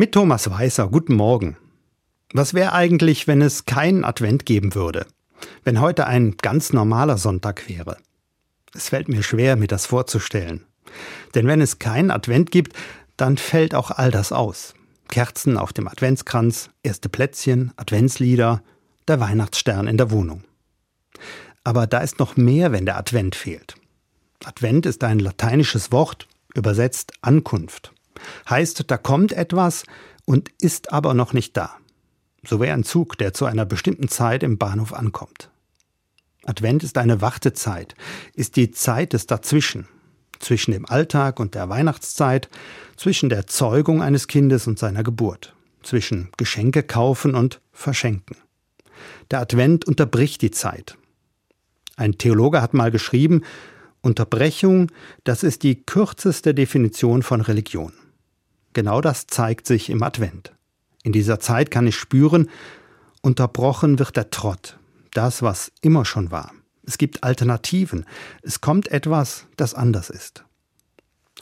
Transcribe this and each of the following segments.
Mit Thomas Weißer, guten Morgen. Was wäre eigentlich, wenn es keinen Advent geben würde? Wenn heute ein ganz normaler Sonntag wäre? Es fällt mir schwer, mir das vorzustellen. Denn wenn es keinen Advent gibt, dann fällt auch all das aus. Kerzen auf dem Adventskranz, erste Plätzchen, Adventslieder, der Weihnachtsstern in der Wohnung. Aber da ist noch mehr, wenn der Advent fehlt. Advent ist ein lateinisches Wort, übersetzt Ankunft. Heißt, da kommt etwas und ist aber noch nicht da. So wie ein Zug, der zu einer bestimmten Zeit im Bahnhof ankommt. Advent ist eine Wartezeit, ist die Zeit des Dazwischen, zwischen dem Alltag und der Weihnachtszeit, zwischen der Zeugung eines Kindes und seiner Geburt, zwischen Geschenke kaufen und verschenken. Der Advent unterbricht die Zeit. Ein Theologe hat mal geschrieben, Unterbrechung, das ist die kürzeste Definition von Religion. Genau das zeigt sich im Advent. In dieser Zeit kann ich spüren, unterbrochen wird der Trott, das, was immer schon war. Es gibt Alternativen. Es kommt etwas, das anders ist.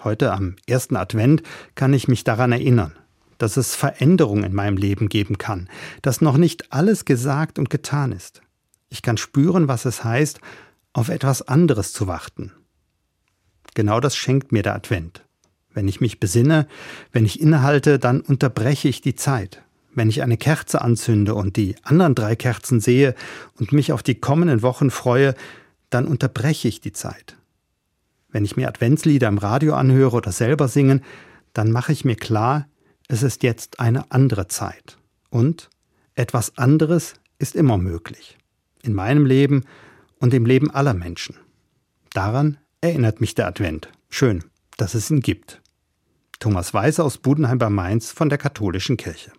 Heute am ersten Advent kann ich mich daran erinnern, dass es Veränderungen in meinem Leben geben kann, dass noch nicht alles gesagt und getan ist. Ich kann spüren, was es heißt, auf etwas anderes zu warten. Genau das schenkt mir der Advent. Wenn ich mich besinne, wenn ich innehalte, dann unterbreche ich die Zeit. Wenn ich eine Kerze anzünde und die anderen drei Kerzen sehe und mich auf die kommenden Wochen freue, dann unterbreche ich die Zeit. Wenn ich mir Adventslieder im Radio anhöre oder selber singen, dann mache ich mir klar, es ist jetzt eine andere Zeit. Und etwas anderes ist immer möglich. In meinem Leben und im Leben aller Menschen. Daran erinnert mich der Advent. Schön, dass es ihn gibt. Thomas Weiser aus Budenheim bei Mainz von der Katholischen Kirche.